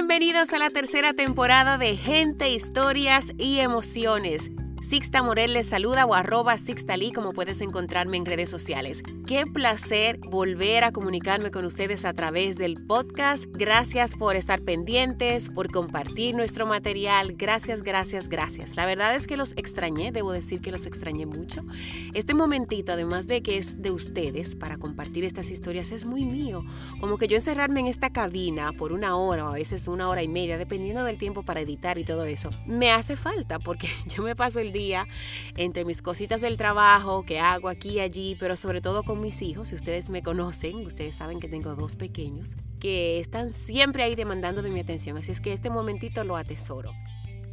Bienvenidos a la tercera temporada de Gente, Historias y Emociones. Sixta Morel les saluda o arroba Sixtalí como puedes encontrarme en redes sociales. Qué placer volver a comunicarme con ustedes a través del podcast. Gracias por estar pendientes, por compartir nuestro material. Gracias, gracias, gracias. La verdad es que los extrañé, debo decir que los extrañé mucho. Este momentito, además de que es de ustedes para compartir estas historias, es muy mío. Como que yo encerrarme en esta cabina por una hora o a veces una hora y media, dependiendo del tiempo para editar y todo eso, me hace falta porque yo me paso el día entre mis cositas del trabajo que hago aquí y allí, pero sobre todo con mis hijos. Si ustedes me conocen, ustedes saben que tengo dos pequeños que están siempre ahí demandando de mi atención. Así es que este momentito lo atesoro.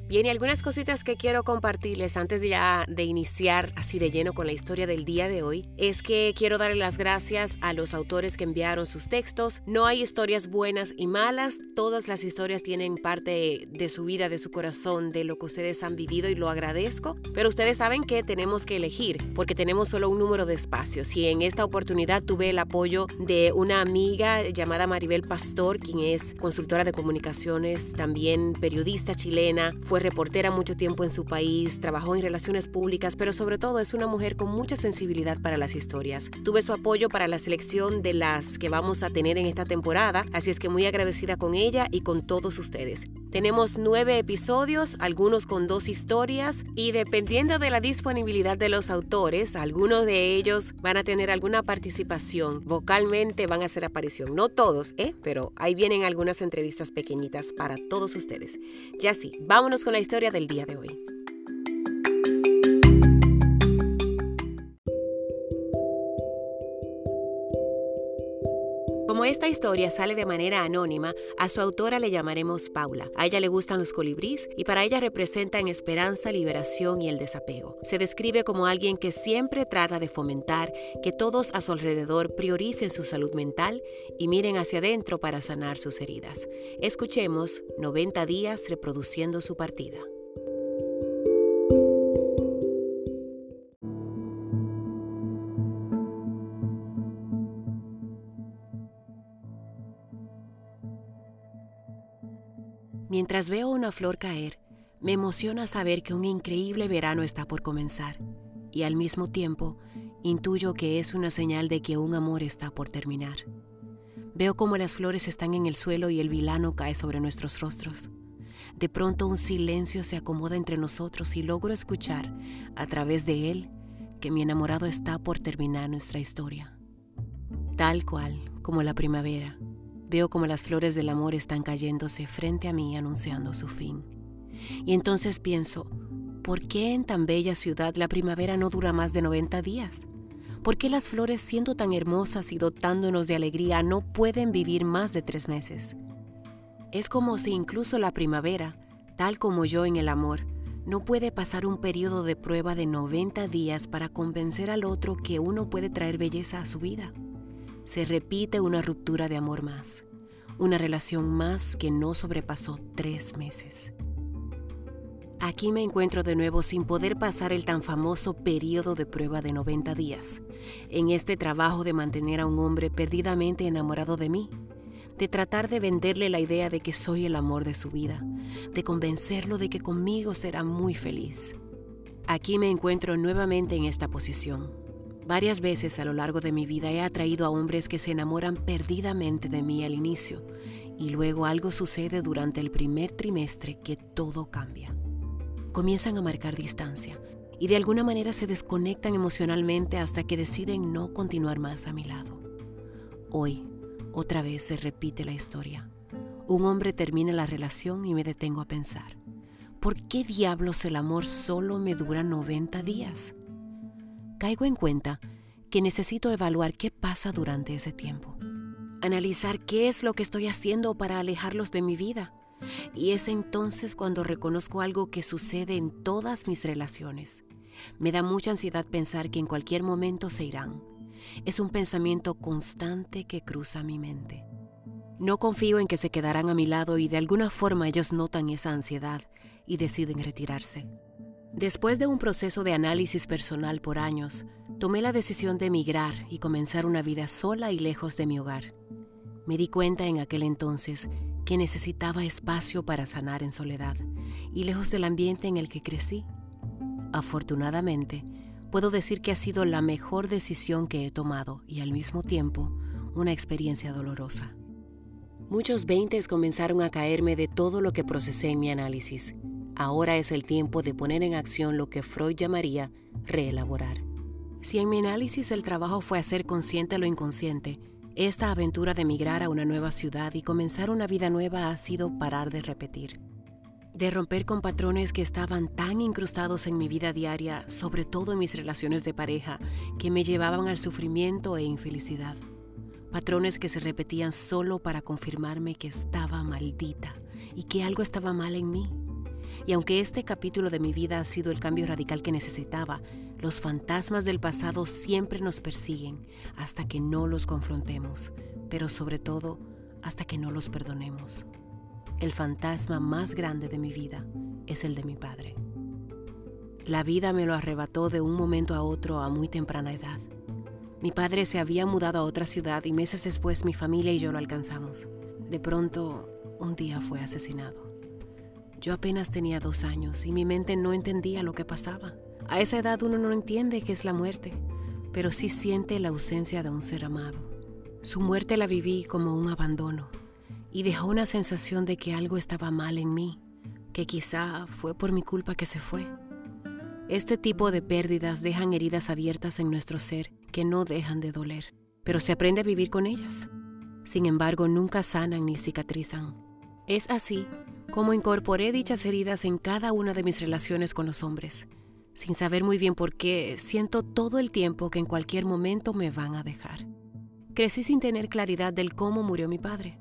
Bien, y algunas cositas que quiero compartirles antes ya de iniciar así de lleno con la historia del día de hoy es que quiero darle las gracias a los autores que enviaron sus textos. No hay historias buenas y malas, todas las historias tienen parte de su vida, de su corazón, de lo que ustedes han vivido y lo agradezco, pero ustedes saben que tenemos que elegir porque tenemos solo un número de espacios y en esta oportunidad tuve el apoyo de una amiga llamada Maribel Pastor, quien es consultora de comunicaciones, también periodista chilena, fue reportera mucho tiempo en su país, trabajó en relaciones públicas, pero sobre todo es una mujer con mucha sensibilidad para las historias. Tuve su apoyo para la selección de las que vamos a tener en esta temporada, así es que muy agradecida con ella y con todos ustedes. Tenemos nueve episodios, algunos con dos historias y dependiendo de la disponibilidad de los autores, algunos de ellos van a tener alguna participación, vocalmente van a hacer aparición, no todos, ¿eh? pero ahí vienen algunas entrevistas pequeñitas para todos ustedes. Ya sí, vámonos con la historia del día de hoy. Esta historia sale de manera anónima, a su autora le llamaremos Paula. A ella le gustan los colibrís y para ella representan esperanza, liberación y el desapego. Se describe como alguien que siempre trata de fomentar que todos a su alrededor prioricen su salud mental y miren hacia adentro para sanar sus heridas. Escuchemos 90 días reproduciendo su partida. Mientras veo una flor caer, me emociona saber que un increíble verano está por comenzar y al mismo tiempo intuyo que es una señal de que un amor está por terminar. Veo como las flores están en el suelo y el vilano cae sobre nuestros rostros. De pronto un silencio se acomoda entre nosotros y logro escuchar, a través de él, que mi enamorado está por terminar nuestra historia. Tal cual como la primavera, Veo como las flores del amor están cayéndose frente a mí anunciando su fin. Y entonces pienso, ¿por qué en tan bella ciudad la primavera no dura más de 90 días? ¿Por qué las flores siendo tan hermosas y dotándonos de alegría no pueden vivir más de tres meses? Es como si incluso la primavera, tal como yo en el amor, no puede pasar un periodo de prueba de 90 días para convencer al otro que uno puede traer belleza a su vida se repite una ruptura de amor más, una relación más que no sobrepasó tres meses. Aquí me encuentro de nuevo sin poder pasar el tan famoso periodo de prueba de 90 días, en este trabajo de mantener a un hombre perdidamente enamorado de mí, de tratar de venderle la idea de que soy el amor de su vida, de convencerlo de que conmigo será muy feliz. Aquí me encuentro nuevamente en esta posición, Varias veces a lo largo de mi vida he atraído a hombres que se enamoran perdidamente de mí al inicio y luego algo sucede durante el primer trimestre que todo cambia. Comienzan a marcar distancia y de alguna manera se desconectan emocionalmente hasta que deciden no continuar más a mi lado. Hoy, otra vez se repite la historia. Un hombre termina la relación y me detengo a pensar, ¿por qué diablos el amor solo me dura 90 días? Caigo en cuenta que necesito evaluar qué pasa durante ese tiempo. Analizar qué es lo que estoy haciendo para alejarlos de mi vida. Y es entonces cuando reconozco algo que sucede en todas mis relaciones. Me da mucha ansiedad pensar que en cualquier momento se irán. Es un pensamiento constante que cruza mi mente. No confío en que se quedarán a mi lado y de alguna forma ellos notan esa ansiedad y deciden retirarse. Después de un proceso de análisis personal por años, tomé la decisión de emigrar y comenzar una vida sola y lejos de mi hogar. Me di cuenta en aquel entonces que necesitaba espacio para sanar en soledad y lejos del ambiente en el que crecí. Afortunadamente, puedo decir que ha sido la mejor decisión que he tomado y al mismo tiempo una experiencia dolorosa. Muchos veintes comenzaron a caerme de todo lo que procesé en mi análisis. Ahora es el tiempo de poner en acción lo que Freud llamaría reelaborar. Si en mi análisis el trabajo fue hacer consciente lo inconsciente, esta aventura de emigrar a una nueva ciudad y comenzar una vida nueva ha sido parar de repetir. De romper con patrones que estaban tan incrustados en mi vida diaria, sobre todo en mis relaciones de pareja, que me llevaban al sufrimiento e infelicidad. Patrones que se repetían solo para confirmarme que estaba maldita y que algo estaba mal en mí. Y aunque este capítulo de mi vida ha sido el cambio radical que necesitaba, los fantasmas del pasado siempre nos persiguen hasta que no los confrontemos, pero sobre todo hasta que no los perdonemos. El fantasma más grande de mi vida es el de mi padre. La vida me lo arrebató de un momento a otro a muy temprana edad. Mi padre se había mudado a otra ciudad y meses después mi familia y yo lo alcanzamos. De pronto, un día fue asesinado. Yo apenas tenía dos años y mi mente no entendía lo que pasaba. A esa edad uno no entiende qué es la muerte, pero sí siente la ausencia de un ser amado. Su muerte la viví como un abandono y dejó una sensación de que algo estaba mal en mí, que quizá fue por mi culpa que se fue. Este tipo de pérdidas dejan heridas abiertas en nuestro ser que no dejan de doler, pero se aprende a vivir con ellas. Sin embargo, nunca sanan ni cicatrizan. Es así como incorporé dichas heridas en cada una de mis relaciones con los hombres sin saber muy bien por qué, siento todo el tiempo que en cualquier momento me van a dejar. Crecí sin tener claridad del cómo murió mi padre.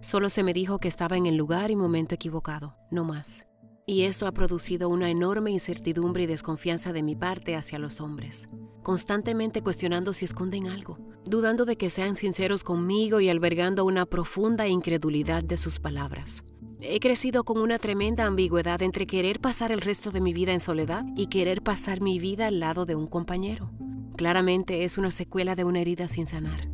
Solo se me dijo que estaba en el lugar y momento equivocado, no más. Y esto ha producido una enorme incertidumbre y desconfianza de mi parte hacia los hombres, constantemente cuestionando si esconden algo, dudando de que sean sinceros conmigo y albergando una profunda incredulidad de sus palabras. He crecido con una tremenda ambigüedad entre querer pasar el resto de mi vida en soledad y querer pasar mi vida al lado de un compañero. Claramente es una secuela de una herida sin sanar.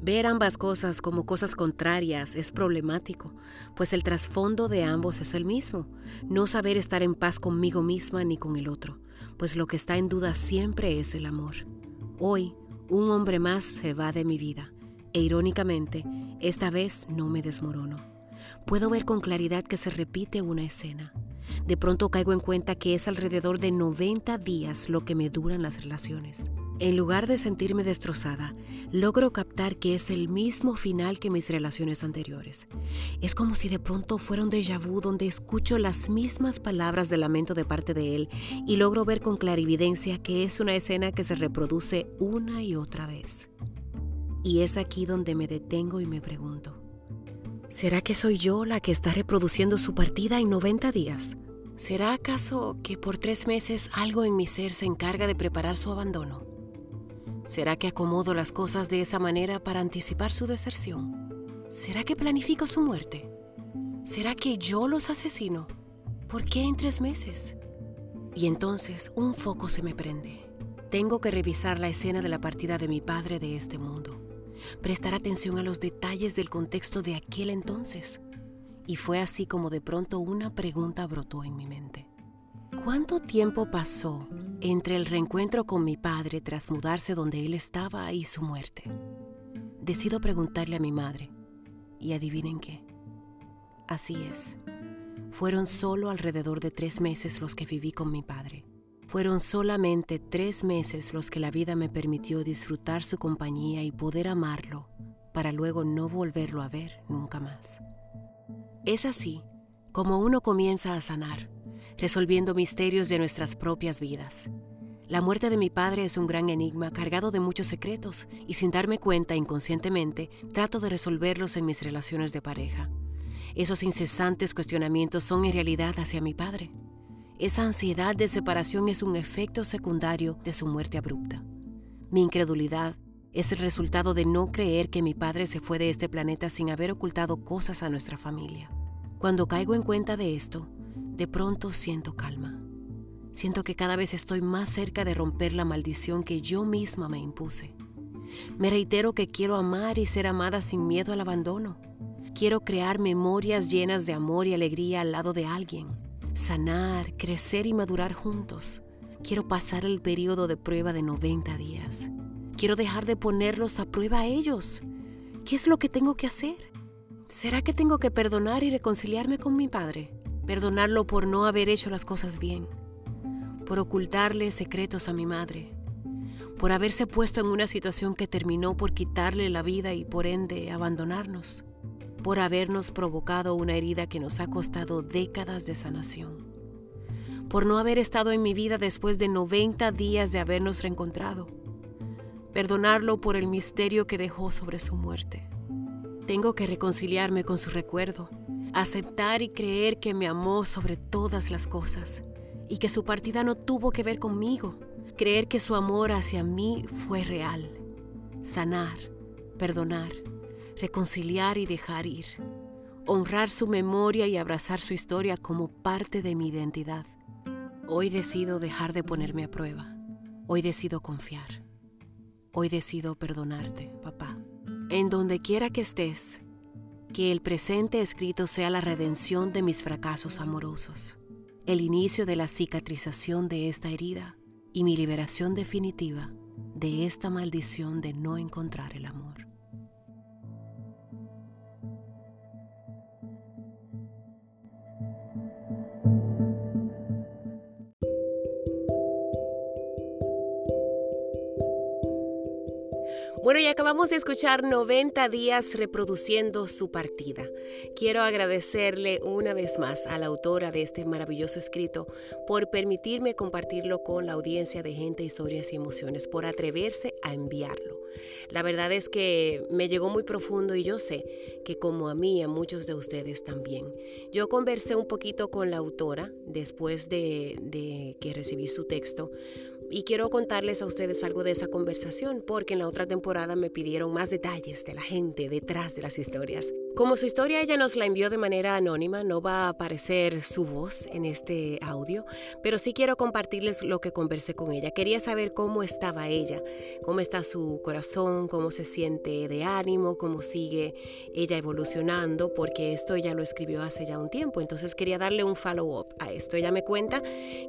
Ver ambas cosas como cosas contrarias es problemático, pues el trasfondo de ambos es el mismo, no saber estar en paz conmigo misma ni con el otro, pues lo que está en duda siempre es el amor. Hoy, un hombre más se va de mi vida, e irónicamente, esta vez no me desmorono puedo ver con claridad que se repite una escena. De pronto caigo en cuenta que es alrededor de 90 días lo que me duran las relaciones. En lugar de sentirme destrozada, logro captar que es el mismo final que mis relaciones anteriores. Es como si de pronto fuera un déjà vu donde escucho las mismas palabras de lamento de parte de él y logro ver con clarividencia que es una escena que se reproduce una y otra vez. Y es aquí donde me detengo y me pregunto, ¿Será que soy yo la que está reproduciendo su partida en 90 días? ¿Será acaso que por tres meses algo en mi ser se encarga de preparar su abandono? ¿Será que acomodo las cosas de esa manera para anticipar su deserción? ¿Será que planifico su muerte? ¿Será que yo los asesino? ¿Por qué en tres meses? Y entonces un foco se me prende. Tengo que revisar la escena de la partida de mi padre de este mundo prestar atención a los detalles del contexto de aquel entonces. Y fue así como de pronto una pregunta brotó en mi mente. ¿Cuánto tiempo pasó entre el reencuentro con mi padre tras mudarse donde él estaba y su muerte? Decido preguntarle a mi madre. Y adivinen qué. Así es. Fueron solo alrededor de tres meses los que viví con mi padre. Fueron solamente tres meses los que la vida me permitió disfrutar su compañía y poder amarlo para luego no volverlo a ver nunca más. Es así como uno comienza a sanar, resolviendo misterios de nuestras propias vidas. La muerte de mi padre es un gran enigma cargado de muchos secretos y sin darme cuenta inconscientemente trato de resolverlos en mis relaciones de pareja. Esos incesantes cuestionamientos son en realidad hacia mi padre. Esa ansiedad de separación es un efecto secundario de su muerte abrupta. Mi incredulidad es el resultado de no creer que mi padre se fue de este planeta sin haber ocultado cosas a nuestra familia. Cuando caigo en cuenta de esto, de pronto siento calma. Siento que cada vez estoy más cerca de romper la maldición que yo misma me impuse. Me reitero que quiero amar y ser amada sin miedo al abandono Quiero crear memorias llenas de amor y alegría al lado de alguien. Sanar, crecer y madurar juntos. Quiero pasar el periodo de prueba de 90 días. Quiero dejar de ponerlos a prueba a ellos. ¿Qué es lo que tengo que hacer? ¿Será que tengo que perdonar y reconciliarme con mi padre? Perdonarlo por no haber hecho las cosas bien, por ocultarle secretos a mi madre, por haberse puesto en una situación que terminó por quitarle la vida y por ende abandonarnos, por habernos provocado una herida que nos ha costado décadas de sanación, por no haber estado en mi vida después de 90 días de habernos reencontrado, perdonarlo por el misterio que dejó sobre su muerte. Tengo que reconciliarme con su recuerdo, aceptar y creer que me amó sobre todas las cosas y que su partida no tuvo que ver conmigo, creer que su amor hacia mí fue real, sanar, perdonar, reconciliar y dejar ir, honrar su memoria y abrazar su historia como parte de mi identidad. Hoy decido dejar de ponerme a prueba, hoy decido confiar, hoy decido perdonarte, papá. En donde quiera que estés, que el presente escrito sea la redención de mis fracasos amorosos, el inicio de la cicatrización de esta herida y mi liberación definitiva de esta maldición de no encontrar el amor. Bueno, y acabamos de escuchar 90 días reproduciendo su partida. Quiero agradecerle una vez más a la autora de este maravilloso escrito por permitirme compartirlo con la audiencia de gente, historias y emociones, por atreverse a enviarlo. La verdad es que me llegó muy profundo y yo sé que como a mí, a muchos de ustedes también. Yo conversé un poquito con la autora después de, de que recibí su texto y quiero contarles a ustedes algo de esa conversación porque en la otra temporada me pidieron más detalles de la gente detrás de las historias. Como su historia ella nos la envió de manera anónima, no va a aparecer su voz en este audio, pero sí quiero compartirles lo que conversé con ella. Quería saber cómo estaba ella, cómo está su corazón, cómo se siente de ánimo, cómo sigue ella evolucionando, porque esto ella lo escribió hace ya un tiempo, entonces quería darle un follow-up a esto. Ella me cuenta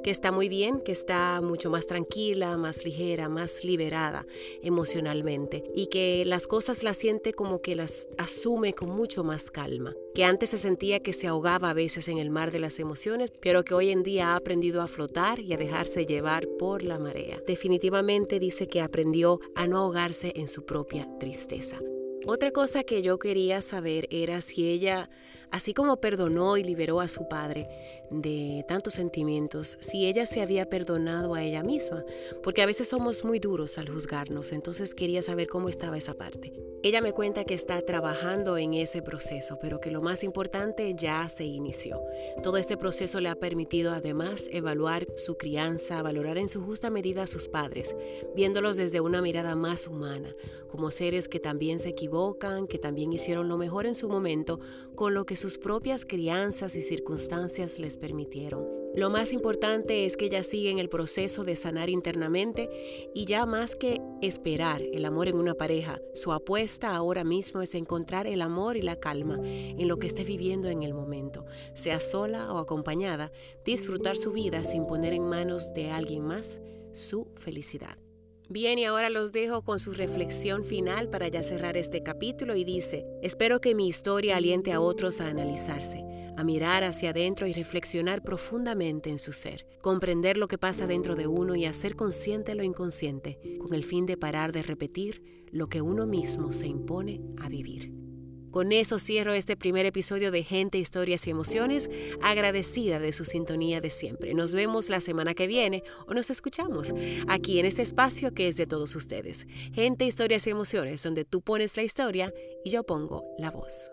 que está muy bien, que está mucho más tranquila, más ligera, más liberada emocionalmente y que las cosas las siente como que las asume con más calma, que antes se sentía que se ahogaba a veces en el mar de las emociones, pero que hoy en día ha aprendido a flotar y a dejarse llevar por la marea. Definitivamente dice que aprendió a no ahogarse en su propia tristeza. Otra cosa que yo quería saber era si ella Así como perdonó y liberó a su padre de tantos sentimientos, si ella se había perdonado a ella misma, porque a veces somos muy duros al juzgarnos, entonces quería saber cómo estaba esa parte. Ella me cuenta que está trabajando en ese proceso, pero que lo más importante ya se inició. Todo este proceso le ha permitido además evaluar su crianza, valorar en su justa medida a sus padres, viéndolos desde una mirada más humana, como seres que también se equivocan, que también hicieron lo mejor en su momento, con lo que sus propias crianzas y circunstancias les permitieron. Lo más importante es que ella sigue en el proceso de sanar internamente y ya más que esperar el amor en una pareja, su apuesta ahora mismo es encontrar el amor y la calma en lo que esté viviendo en el momento, sea sola o acompañada, disfrutar su vida sin poner en manos de alguien más su felicidad. Bien, y ahora los dejo con su reflexión final para ya cerrar este capítulo y dice, espero que mi historia aliente a otros a analizarse, a mirar hacia adentro y reflexionar profundamente en su ser, comprender lo que pasa dentro de uno y hacer consciente lo inconsciente, con el fin de parar de repetir lo que uno mismo se impone a vivir. Con eso cierro este primer episodio de Gente, Historias y Emociones, agradecida de su sintonía de siempre. Nos vemos la semana que viene o nos escuchamos aquí en este espacio que es de todos ustedes. Gente, Historias y Emociones, donde tú pones la historia y yo pongo la voz.